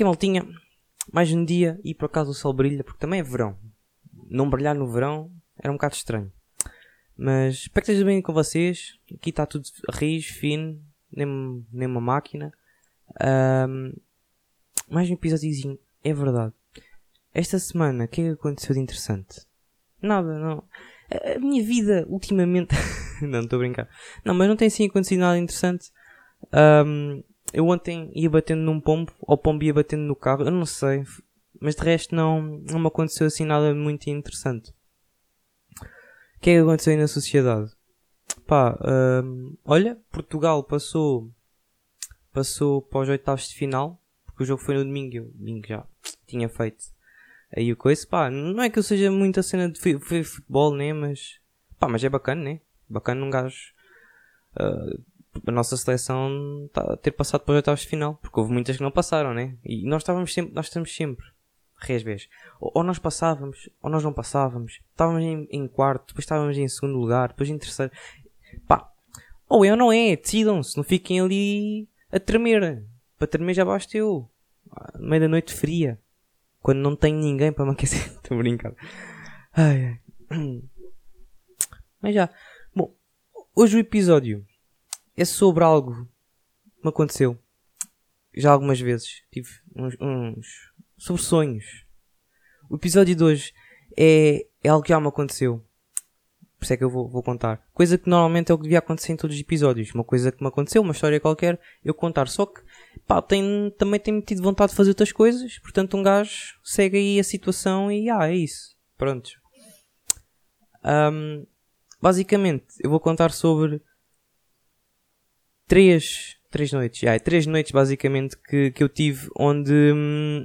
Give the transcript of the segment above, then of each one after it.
aqui, maltinha. Mais um dia e por acaso o sol brilha, porque também é verão. Não brilhar no verão era um bocado estranho. Mas espero que esteja bem com vocês. Aqui está tudo rijo, fino, nem, nem uma máquina. Um, mais um episódiozinho, é verdade. Esta semana, o que é que aconteceu de interessante? Nada, não. A, minha vida, ultimamente. não, estou a brincar. Não, mas não tem assim acontecido nada interessante. Um, eu ontem ia batendo num pombo, ou o pombo ia batendo no carro, eu não sei. Mas de resto não, não me aconteceu assim nada muito interessante. O que é que aconteceu aí na sociedade? Pá, um, olha, Portugal passou, passou para os oitavos de final, porque o jogo foi no domingo, eu domingo já tinha feito aí o coisa, pá, não é que eu seja muito a cena de futebol, né, mas, pá, mas é bacana, né, bacana um gajo, uh, a nossa seleção tá, ter passado para os oitavos de final, porque houve muitas que não passaram, né? E nós estávamos sempre, nós estamos sempre, resves. Ou, ou nós passávamos, ou nós não passávamos. Estávamos em, em, quarto, depois estávamos em segundo lugar, depois em terceiro. Pá, ou eu não é, decidam-se, não fiquem ali a tremer. Para tremer já basta eu. Meia da noite fria. Quando não tenho ninguém para me aquecer. Estou a brincar. Ai, ai. Mas já. Bom, hoje o episódio é sobre algo que me aconteceu já algumas vezes. Tive uns, uns sobre sonhos. O episódio de hoje é, é algo que já me aconteceu. Por isso é que eu vou, vou contar. Coisa que normalmente é o que devia acontecer em todos os episódios. Uma coisa que me aconteceu, uma história qualquer, eu contar. Só que, pá, tem, também tenho tido vontade de fazer outras coisas. Portanto, um gajo segue aí a situação e, ah, é isso. Pronto. Um, basicamente, eu vou contar sobre três, três noites, já, três noites basicamente que, que eu tive onde hum,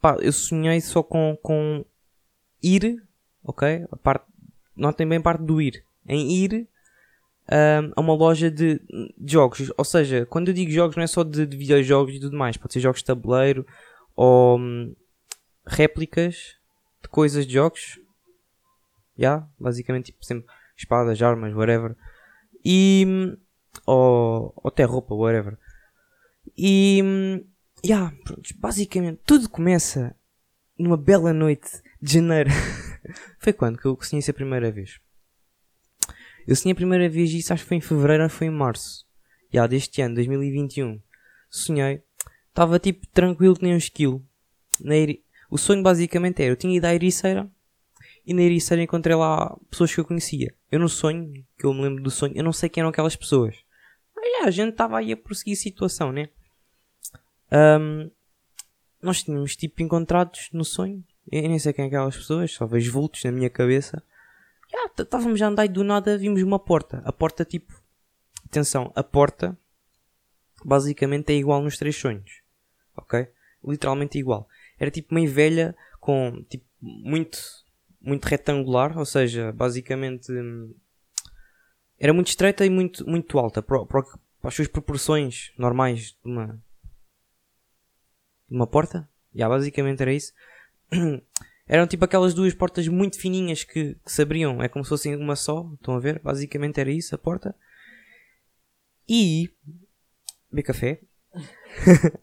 pá, eu sonhei só com, com ir, ok? A parte, não tem bem parte do ir, em ir um, a uma loja de, de, jogos, ou seja, quando eu digo jogos não é só de, de videojogos e tudo mais, pode ser jogos de tabuleiro ou hum, réplicas de coisas de jogos, já, yeah? basicamente tipo sempre espadas, armas, whatever e. Ou, ou até roupa, whatever. E. Yeah, pronto, basicamente tudo começa numa bela noite de janeiro. foi quando que eu sonhei isso a primeira vez? Eu sonhei a primeira vez isso acho que foi em fevereiro ou foi em março. Já, yeah, deste ano, 2021. Sonhei. Estava tipo tranquilo que nem um esquilo. Eri... O sonho basicamente era, eu tinha ido à Ericeira e na Ericeira encontrei lá pessoas que eu conhecia. Eu no sonho, que eu me lembro do sonho, eu não sei quem eram aquelas pessoas. Mas já, a gente estava aí a prosseguir a situação, né? Um, nós tínhamos tipo encontrados no sonho. Eu nem sei quem é aquelas pessoas, só vejo vultos na minha cabeça. Estávamos a andar e do nada vimos uma porta. A porta tipo. Atenção, a porta basicamente é igual nos três sonhos. Ok? Literalmente igual. Era tipo uma velha com tipo muito muito retangular, ou seja, basicamente hum, era muito estreita e muito, muito alta para, para, para as suas proporções normais de uma, de uma porta. Yeah, basicamente era isso. Eram tipo aquelas duas portas muito fininhas que, que se abriam, é como se fossem uma só, estão a ver? Basicamente era isso a porta. E. Beber café.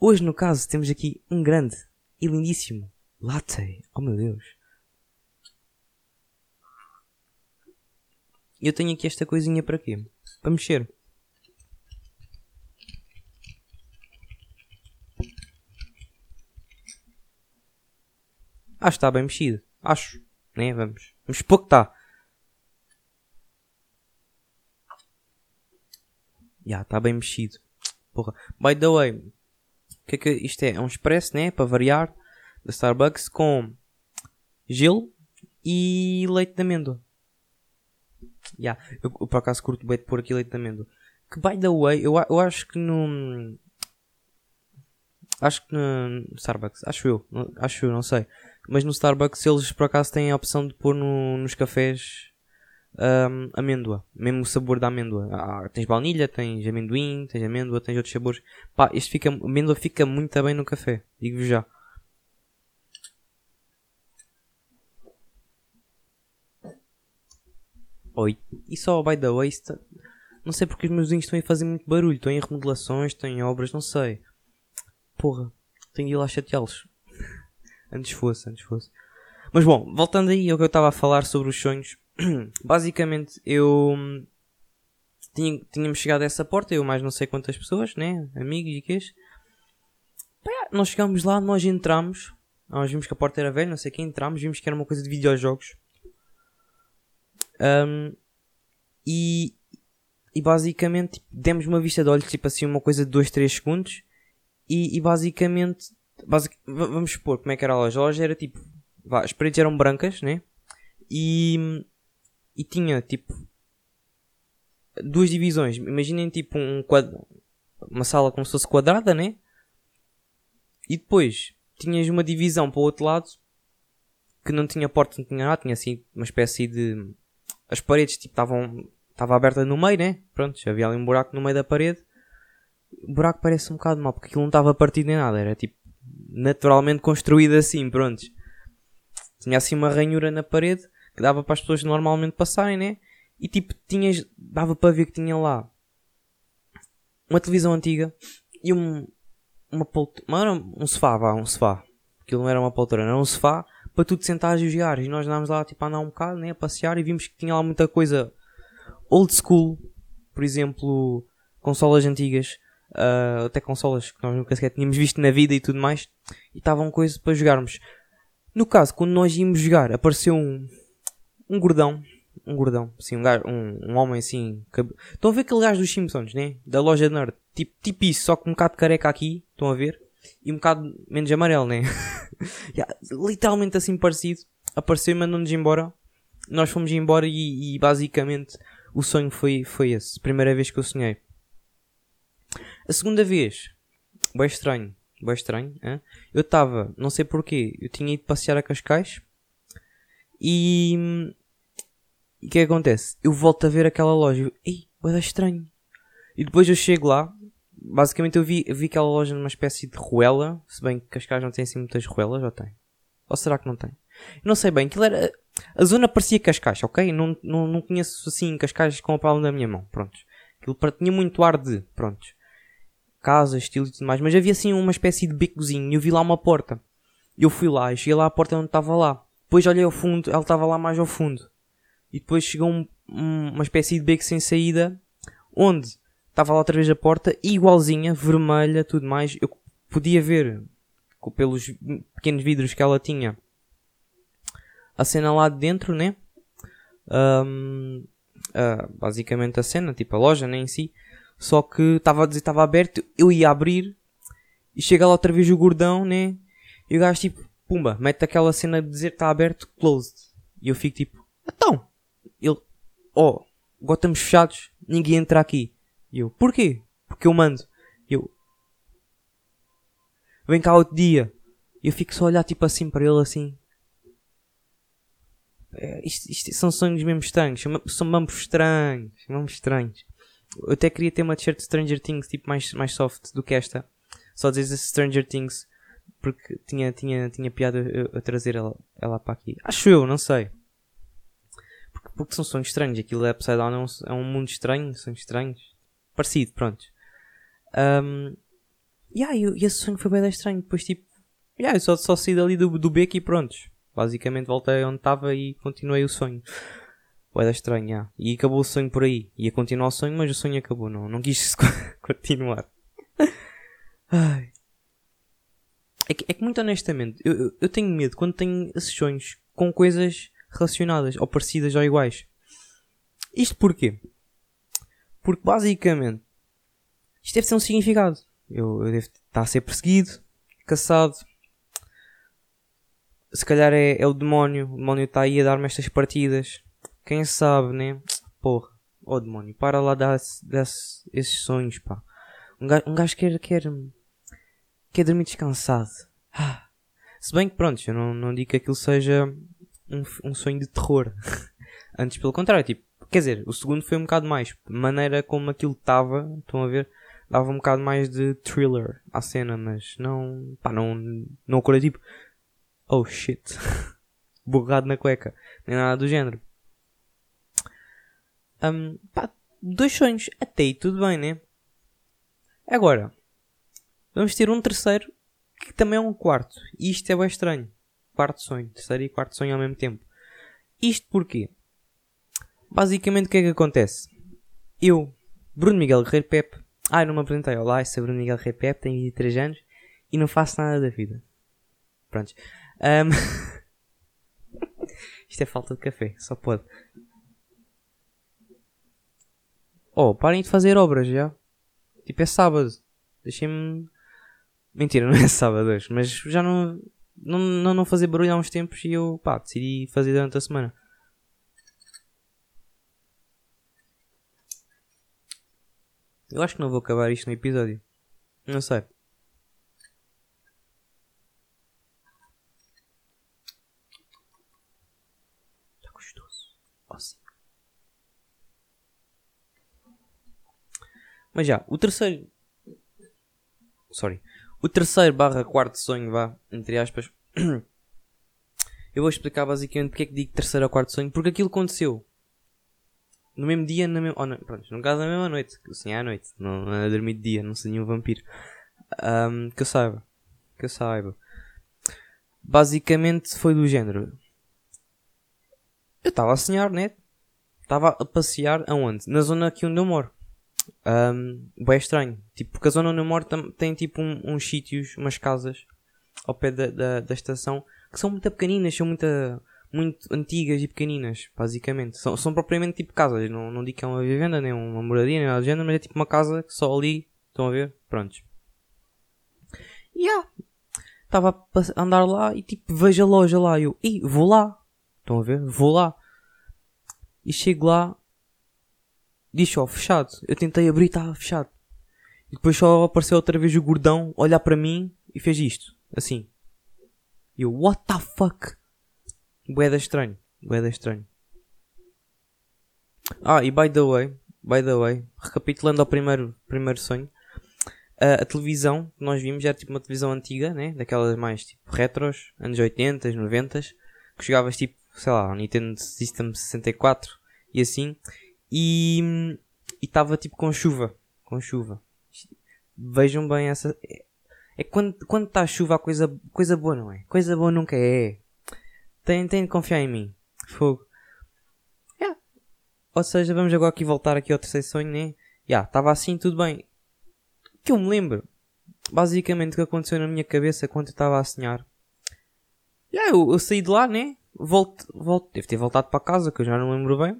Hoje, no caso, temos aqui um grande e lindíssimo Latte. Oh meu Deus. Eu tenho aqui esta coisinha para quê? Para mexer. Acho que está bem mexido. Acho. Né? Vamos. Vamos que está. Já, yeah, está bem mexido. Porra. By the way. Que é que isto é? É um expresso, né? Para variar da Starbucks com gelo e leite de amêndoa. Yeah, eu, eu por acaso curto bem de pôr aqui leite de amêndoa. Que by the way, eu, eu acho que no. Acho que no Starbucks, acho eu, acho eu, não sei. Mas no Starbucks eles por acaso têm a opção de pôr no, nos cafés um, amêndoa, mesmo o sabor da amêndoa. Ah, tens baunilha, tens amendoim, tens amêndoa, tens outros sabores. Pá, este fica, amêndoa fica muito bem no café, digo-vos já. Oi. E só by the way, está... Não sei porque os meus vizinhos estão a fazer muito barulho. Estão em remodelações, estão em obras, não sei. Porra, tenho de ir lá chateá-los. antes fosse, antes fosse. Mas bom, voltando aí ao que eu estava a falar sobre os sonhos. Basicamente, eu tinha, tínhamos chegado a essa porta, eu mais não sei quantas pessoas, né? Amigos e quês. Nós chegámos lá, nós entramos. Nós vimos que a porta era velha, não sei quem, entramos, vimos que era uma coisa de videojogos. Um, e, e basicamente tipo, demos uma vista de olhos, tipo assim, uma coisa de 2, 3 segundos. E, e basicamente, basic, vamos supor como é que era a loja. A loja era tipo, vá, as paredes eram brancas, né? E, e tinha tipo duas divisões. Imaginem tipo um quadro, uma sala como se fosse quadrada, né? E depois tinhas uma divisão para o outro lado que não tinha porta, não tinha nada, tinha assim uma espécie de. As paredes tipo estavam. Estava aberta no meio, né? Pronto, havia ali um buraco no meio da parede. O buraco parece um bocado mal porque aquilo não estava partido nem nada, era tipo naturalmente construído assim, pronto. Tinha assim uma ranhura na parede que dava para as pessoas normalmente passarem, né? E tipo, tinhas, dava para ver que tinha lá uma televisão antiga e um, uma poltrona, um sofá, vá, um sofá. Aquilo não era uma poltrona, era um sofá para tu te sentares e jogar. E nós andámos lá tipo a andar um bocado, né, a passear e vimos que tinha lá muita coisa old school, por exemplo, consolas antigas, uh, até consolas que nós nunca sequer tínhamos visto na vida e tudo mais, e estavam coisas para jogarmos. No caso, quando nós íamos jogar, apareceu um, um gordão um gordão, assim, um, gajo, um, um homem assim. Cab... Estão a ver aquele gajo dos Simpsons, né? Da loja de nerd. Tipo, tipo isso, só com um bocado de careca aqui, estão a ver? E um bocado menos amarelo, né? yeah, literalmente assim parecido. Apareceu e mandou-nos embora. Nós fomos embora e, e, basicamente o sonho foi, foi esse. Primeira vez que eu sonhei. A segunda vez, bem estranho, bem estranho. Hein? Eu estava, não sei porquê, eu tinha ido passear a Cascais e e o que é acontece? Eu volto a ver aquela loja ei, vai dar estranho. E depois eu chego lá, basicamente eu vi, vi aquela loja numa espécie de ruela, se bem que Cascais não tem assim muitas ruelas, ou tem? Ou será que não tem? Não sei bem, aquilo era. A zona parecia Cascais, ok? Não, não, não conheço assim Cascais com a palma da minha mão, pronto. Aquilo tinha muito ar de, pronto. Casa, estilo e tudo mais, mas havia assim uma espécie de becozinho e eu vi lá uma porta. Eu fui lá e cheguei lá à porta onde estava lá. Depois olhei ao fundo, ela estava lá mais ao fundo e depois chegou um, um, uma espécie de beco sem saída onde estava lá outra vez a porta igualzinha, vermelha, tudo mais. Eu podia ver pelos pequenos vidros que ela tinha a cena lá de dentro, né? Um, uh, basicamente a cena, tipo a loja né, em si. Só que estava a dizer estava aberto, eu ia abrir e chega lá outra vez o gordão, né? E o gajo tipo, pumba, mete aquela cena de dizer está aberto, closed. E eu fico tipo, então, ele, oh, agora estamos fechados, ninguém entra aqui. E eu, porquê? Porque eu mando. E eu, vem cá outro dia. E eu fico só a olhar tipo assim para ele assim. É, isto, isto, são sonhos mesmo estranhos. São mesmo estranhos. Mesmo estranhos. Eu até queria ter uma t-shirt Stranger Things tipo mais, mais soft do que esta. Só dizer Stranger Things. Porque tinha, tinha, tinha piada eu trazer ela, ela para aqui. Acho eu, não sei porque são sonhos estranhos. Aquilo é Upside Down é um, é um mundo estranho, sonhos estranhos. Parecido, pronto. Um, yeah, e, esse sonho foi bem estranho. Depois, tipo, yeah, eu só, só saí dali do, do beco e pronto. Basicamente voltei onde estava e continuei o sonho. Foi estranho, yeah. E acabou o sonho por aí. Ia continuar o sonho, mas o sonho acabou. Não, não quis continuar. Ai. É que, é que muito honestamente, eu, eu, eu tenho medo quando tenho esses sonhos com coisas relacionadas, ou parecidas ou iguais. Isto porquê? Porque basicamente isto deve ter um significado. Eu, eu devo estar a ser perseguido, caçado. Se calhar é, é o demónio. O demónio está aí a dar-me estas partidas. Quem sabe, né? Porra. Oh demónio, para lá dar esses sonhos, pá. Um gajo, um gajo quer, quer, quer dormir descansado. Ah. Se bem que pronto, eu não, não digo que aquilo seja um, um sonho de terror. Antes, pelo contrário, tipo, quer dizer, o segundo foi um bocado mais. Maneira como aquilo estava, estão a ver? Dava um bocado mais de thriller à cena, mas não. pá, não. não acordei tipo. Oh shit. Borrado na cueca. Nem nada do género. Um, pá, dois sonhos. Até aí tudo bem, né? Agora, vamos ter um terceiro que também é um quarto. E isto é bem estranho. Quarto sonho. Terceiro e quarto sonho ao mesmo tempo. Isto porquê? Basicamente o que é que acontece? Eu, Bruno Miguel Guerreiro Pepe. Ah, não me apresentei. Olá, eu sou Bruno Miguel Guerreiro Pepe, tenho 23 anos e não faço nada da vida. Pronto. Um... Isto é falta de café, só pode. Oh, parem de fazer obras já. Tipo, é sábado. Deixem-me. Mentira, não é sábado hoje, mas já não, não, não, não fazer barulho há uns tempos e eu, pá, decidi fazer durante a semana. Eu acho que não vou acabar isto no episódio. Não sei. Está gostoso. Oh, sim. Mas já, o terceiro. Sorry. O terceiro barra quarto sonho, vá, entre aspas. Eu vou explicar basicamente porque é que digo terceiro ou quarto sonho. Porque aquilo aconteceu no mesmo dia, na mesma, oh, pronto, no caso na mesma noite, sonhei à noite, não, não a dormir de dia, não sou nenhum vampiro. Um, que eu saiba, que eu saiba. Basicamente foi do género. Eu estava a sonhar, né? Estava a passear aonde? Na zona aqui onde eu moro. Um, bem estranho. Tipo, porque a zona onde eu moro tem tipo um, uns sítios, umas casas ao pé da, da, da estação que são muito pequeninas, são muito muito antigas e pequeninas, basicamente. São, são propriamente tipo casas. Não, não digo que é uma vivenda, nem uma moradia, nem nada do género, mas é tipo uma casa que só ali. Estão a ver? Prontos. E yeah. Estava a andar lá e tipo, vejo a loja lá. E eu, e vou lá. Estão a ver? Vou lá. E chego lá. Diz só, fechado. Eu tentei abrir e estava fechado. E depois só apareceu outra vez o gordão olhar para mim e fez isto. Assim. E eu, what the fuck? Boeda estranho. Boeda estranho. Ah, e by the way, by the way, recapitulando ao primeiro, primeiro sonho, a, a televisão que nós vimos era tipo uma televisão antiga, né? Daquelas mais tipo retros, anos 80, 90, que jogavas tipo, sei lá, Nintendo System 64 e assim, e estava tipo com chuva, com chuva. Vejam bem essa. É, é quando quando está chuva a coisa coisa boa não é? Coisa boa nunca é. Tem, tem de confiar em mim. Fogo. Yeah. Ou seja, vamos agora aqui voltar aqui ao terceiro sonho, né? Já, yeah, estava assim, tudo bem. O que eu me lembro, basicamente, o que aconteceu na minha cabeça quando eu estava a sonhar. Yeah, eu, eu saí de lá, né? Volto, volto, devo ter voltado para casa, que eu já não lembro bem.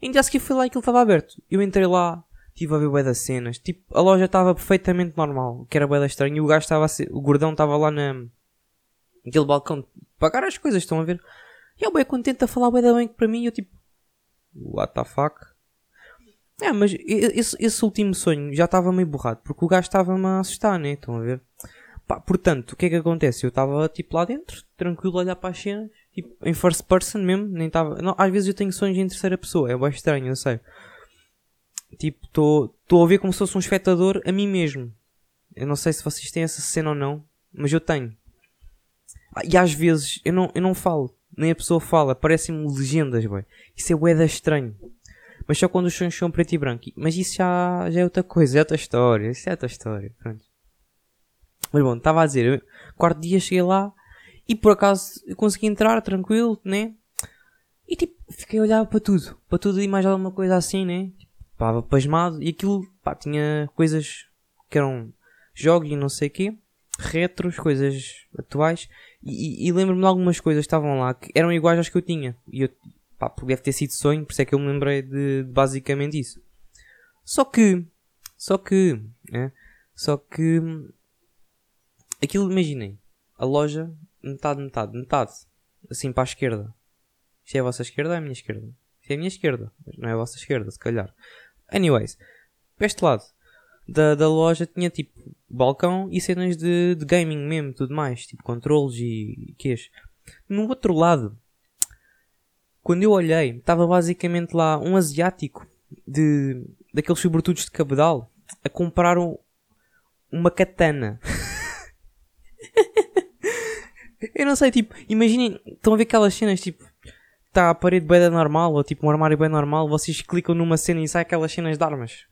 E ainda que fui lá e aquilo estava aberto. Eu entrei lá, estive a ver bué das cenas. Tipo, a loja estava perfeitamente normal, que era bué da estranho. E o gajo estava o gordão estava lá na, aquele balcão pagar as coisas, estão a ver? E ele bem contente a falar bem da bem para mim, eu tipo, what the fuck? É, mas esse, esse último sonho já estava meio borrado, porque o gajo estava-me a assustar, né? Estão a ver? Pá, portanto, o que é que acontece? Eu estava tipo lá dentro, tranquilo a olhar para as cenas, tipo, em first person mesmo, nem estava. Às vezes eu tenho sonhos em terceira pessoa, é bem estranho, eu sei. Tipo, estou a ver como se fosse um espectador a mim mesmo. Eu não sei se vocês têm essa cena ou não, mas eu tenho. E às vezes eu não, eu não falo, nem a pessoa fala, parecem-me legendas, boy. Isso é bué estranho. Mas só quando os sons são preto e branco. Mas isso já, já é outra coisa, é outra história. Isso é outra história. Pronto. Mas bom, estava a dizer, eu, quarto dia cheguei lá e por acaso consegui entrar tranquilo, né? E tipo, fiquei a olhar para tudo, para tudo e mais alguma coisa assim, né? Tipo, estava pasmado e aquilo, pá, tinha coisas que eram jogos e não sei o quê, retros, coisas atuais e, e lembro-me de algumas coisas que estavam lá que eram iguais às que eu tinha. E eu, pá, deve ter sido sonho, por isso é que eu me lembrei de, de basicamente isso. Só que, só que, né? Só que, aquilo, imaginem, a loja, metade, metade, metade, assim para a esquerda. Isto é a vossa esquerda ou é a minha esquerda? Isto é a minha esquerda, não é a vossa esquerda, se calhar. Anyways, para este lado da, da loja tinha tipo balcão e cenas de, de gaming mesmo, tudo mais, tipo controles e quês. No outro lado, quando eu olhei, estava basicamente lá um asiático de daqueles sobretudos de cabedal a comprar um, uma katana. eu não sei, tipo, imaginem, estão a ver aquelas cenas tipo está a parede bem normal, ou tipo um armário bem normal, vocês clicam numa cena e sai aquelas cenas de armas.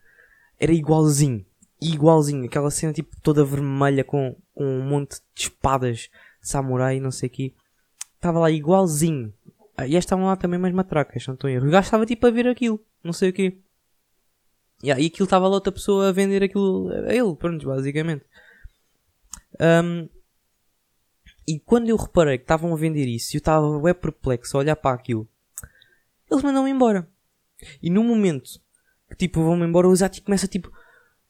Era igualzinho. Igualzinho. Aquela cena tipo toda vermelha com, com um monte de espadas samurai e não sei o quê. Estava lá igualzinho. Ah, E estavam lá também mais matracas, não estou erro. O gajo estava tipo a ver aquilo, não sei o quê. Yeah, e aquilo estava lá outra pessoa a vender aquilo a ele, pronto, basicamente. Um, e quando eu reparei que estavam a vender isso e eu estava bem perplexo a olhar para aquilo, eles mandam-me embora. E no momento que tipo vão-me embora, o asiático começa tipo,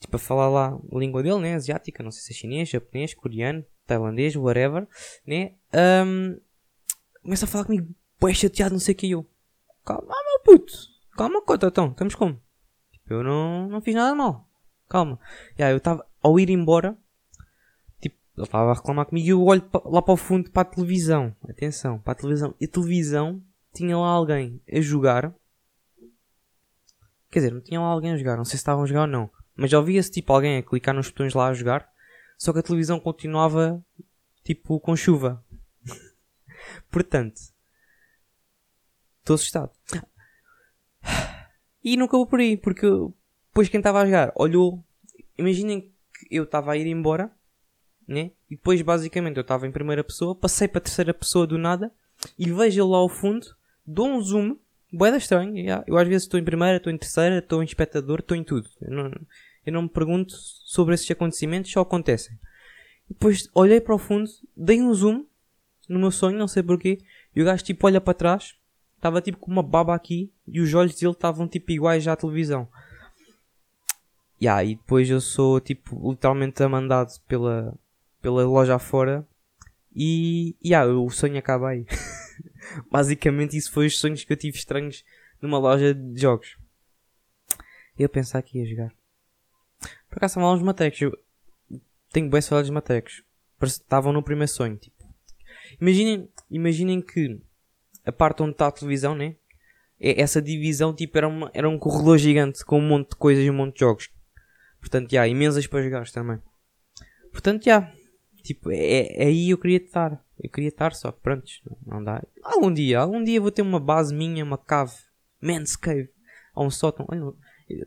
tipo a falar lá a língua dele, né? Asiática, não sei se é chinês, japonês, coreano, tailandês, whatever, né? Um, começa a falar comigo, bem chateado, não sei o que eu. Calma, meu puto, calma, cota, então, estamos como? Tipo, eu não, não fiz nada mal, calma. Aí eu estava, ao ir embora, tipo, ele estava a reclamar comigo e eu olho pa- lá para o fundo para a televisão. Atenção, para a televisão. E a televisão tinha lá alguém a jogar. Quer dizer, não tinha lá alguém a jogar, não sei se estavam a jogar ou não. Mas já ouvia-se tipo alguém a clicar nos botões lá a jogar. Só que a televisão continuava tipo com chuva. Portanto, estou assustado. E não acabou por aí, porque depois quem estava a jogar olhou. Imaginem que eu estava a ir embora, né? E depois basicamente eu estava em primeira pessoa, passei para a terceira pessoa do nada e vejo ele lá ao fundo, dou um zoom, boeda estranho. yeah. Eu às vezes estou em primeira, estou em terceira, estou em espectador, estou em tudo. Não, eu não me pergunto sobre esses acontecimentos, só acontecem. Depois olhei para o fundo, dei um zoom no meu sonho, não sei porquê, e o gajo tipo olha para trás, estava tipo com uma baba aqui e os olhos dele estavam tipo iguais à televisão. Yeah, e depois eu sou tipo literalmente amandado pela, pela loja afora e yeah, o sonho acaba aí. Basicamente isso foi os sonhos que eu tive estranhos numa loja de jogos. Eu pensar que ia jogar. Por acaso estavam lá uns matecos. Eu tenho bem saudades de matecos. Estavam no primeiro sonho. Tipo. Imaginem, imaginem que a parte onde está a televisão, né? É- Essa divisão tipo, era, uma, era um corredor gigante com um monte de coisas e um monte de jogos. Portanto, já, imensas para jogar também. Portanto, já, tipo, é, é aí eu queria estar. Eu queria estar, só pronto, não dá. Algum dia, algum dia vou ter uma base minha, uma cave, man's cave, ou um sótão.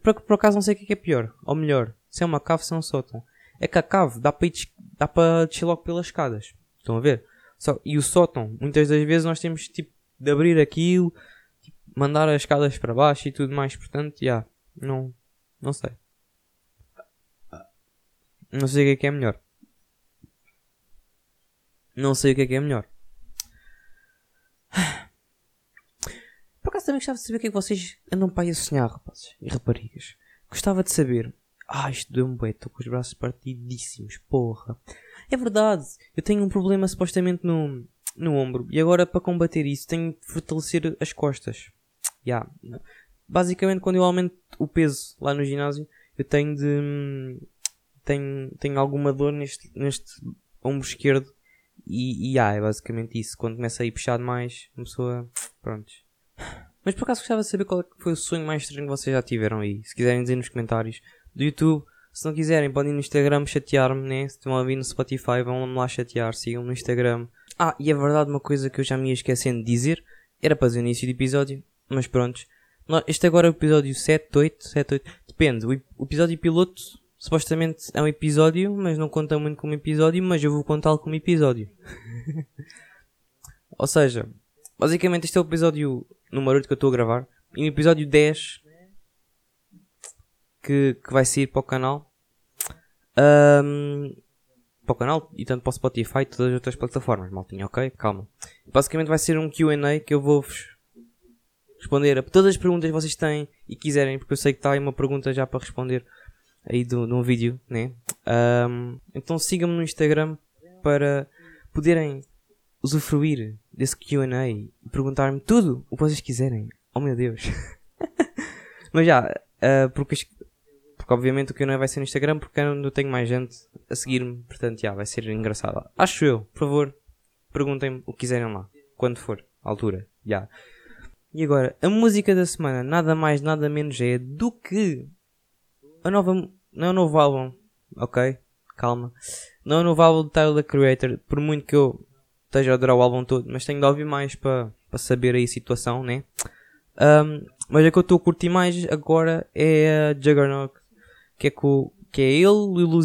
Por, por acaso não sei o que é, que é pior, ou melhor, se é uma cave, se é um sótão. É que a cave dá para, ir dá para descer logo pelas escadas. Estão a ver? Só, e o sótão, muitas das vezes nós temos tipo de abrir aquilo, tipo, mandar as escadas para baixo e tudo mais. Portanto, já, não, não sei. Não sei o que é que é melhor. Não sei o que é que é melhor. Por acaso também gostava de saber o que é que vocês andam para aí a sonhar, rapazes e raparigas. Gostava de saber. Ah, isto deu-me bem, estou com os braços partidíssimos, porra. É verdade, eu tenho um problema supostamente no, no ombro e agora para combater isso tenho de fortalecer as costas. Ya. Basicamente, quando eu aumento o peso lá no ginásio, eu tenho de. hum, Tenho, tenho alguma dor neste, neste ombro esquerdo e, e ah, é basicamente isso. Quando começa a ir puxado mais, uma pessoa. Pronto. Mas por acaso gostava de saber qual é foi o sonho mais estranho que vocês já tiveram aí. Se quiserem dizer nos comentários do YouTube. Se não quiserem, podem ir no Instagram chatear-me, né? Se estão a ouvir no Spotify, vão lá chatear, sigam-me no Instagram. Ah, e é verdade uma coisa que eu já me ia esquecendo de dizer. Era para no início do episódio, mas pronto. Este agora é o episódio 7, 8, 7, 8. Depende. O ep- o episódio piloto supostamente é um episódio, mas não conta muito como episódio, mas eu vou contá-lo como episódio. Ou seja, basicamente este é o episódio número 8 que eu estou a gravar. E no episódio 10 que, que vai sair para o canal. ahm, para o canal e tanto para o Spotify e todas as outras plataformas, maltinha, ok? Calma. Basicamente vai ser um QA que eu vou-vos responder a todas as perguntas que vocês têm e quiserem, porque eu sei que está aí uma pergunta já para responder aí de, um vídeo, né? Ahm, então sigam-me no Instagram para poderem usufruir desse QA e perguntar-me tudo o que vocês quiserem. Oh meu Deus! Mas já, ah, porque, porque obviamente o QA vai ser no Instagram porque eu não tenho mais gente a seguir-me, portanto já vai ser engraçado. Acho eu, por favor, perguntem-me o que quiserem lá, quando for, altura, já. E agora, a música da semana, nada mais, nada menos é do que a nova. Não é o novo álbum, ok? Calma. Não é o novo álbum do Tyler the Creator, por muito que eu esteja a adorar o álbum todo, mas tenho de ouvir mais para para saber aí a situação, né? Um, mas a que eu estou a curtir mais agora é a Juggernaut, que é, com, que é ele, o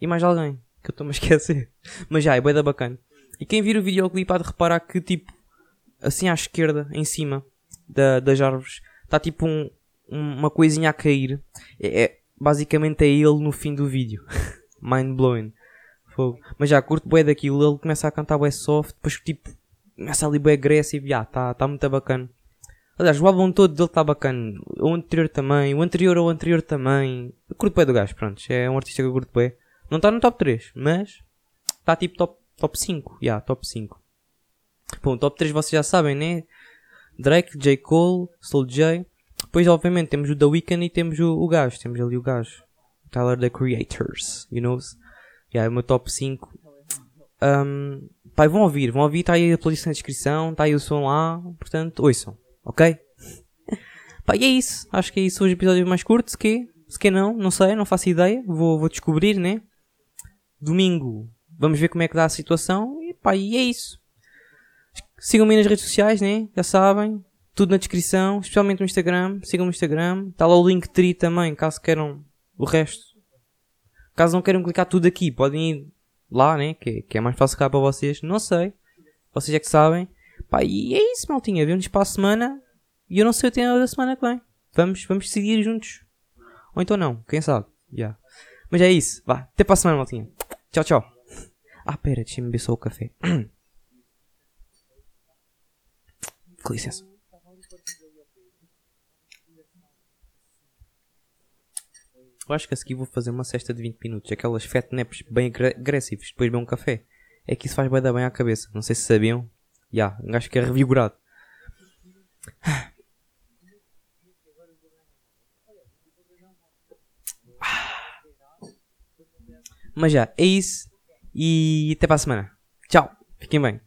e mais alguém, que eu estou-me a esquecer. Mas já, é bem da bacana. E quem vir o videoclipe há de reparar que, tipo, assim à esquerda, em cima da, das árvores, está tipo um, uma coisinha a cair. É, é, basicamente é ele no fim do vídeo. Mind blowing. Fogo. Mas já, curto bué daquilo, ele começa a cantar bué soft, depois tipo, começa ali bué agressivo, já, tá, tá muito bacana. Aliás, o álbum todo dele está bacana. O anterior também, o anterior ao anterior também. Eu curto bué do gajo, pronto. É um artista que eu curto bué. Não está no top 3, mas está tipo top, top 5. Já, yeah, top 5. Bom, top 3 vocês já sabem, né? Drake, J. Cole, Soul J. Depois, obviamente, temos o The Weeknd e temos o, o gajo. Temos ali o gajo. Tyler, The Creators. You know? Yeah, é o meu top 5. Um, pai, vão ouvir, vão ouvir. Está aí a playlist na descrição. Está aí o som lá. Portanto, ouçam. Ok? Pá, e é isso. Acho que é isso. Hoje episódio mais curto. Se que, se que não, não sei, não faço ideia. Vou, vou descobrir, né? Domingo, vamos ver como é que dá a situação. E pá, e é isso. Sigam-me nas redes sociais, né? Já sabem. Tudo na descrição, especialmente no Instagram. Sigam no Instagram. Está lá o link tri também, caso queiram o resto. Caso não queiram clicar tudo aqui, podem ir lá, né? Que, que é mais fácil cá para vocês. Não sei. Vocês é que sabem. Pá, e é isso, maltinha. Vemos para a semana. E eu não sei o tema da semana que vem. Vamos, vamos seguir juntos. Ou então não, quem sabe. Yeah. Mas é isso. Vá, até para a semana, maltinha. Tchau, tchau. Ah, pera, deixa-me beber só o café. Com licença. Eu acho que a seguir vou fazer uma cesta de 20 minutos. Aquelas fat naps bem agressivas. Depois beber um café. É que isso faz bem bem à cabeça. Não sei se sabiam. Yeah, um gajo que é revigorado. Mas já, é isso. E até para a semana. Tchau. Fiquem bem.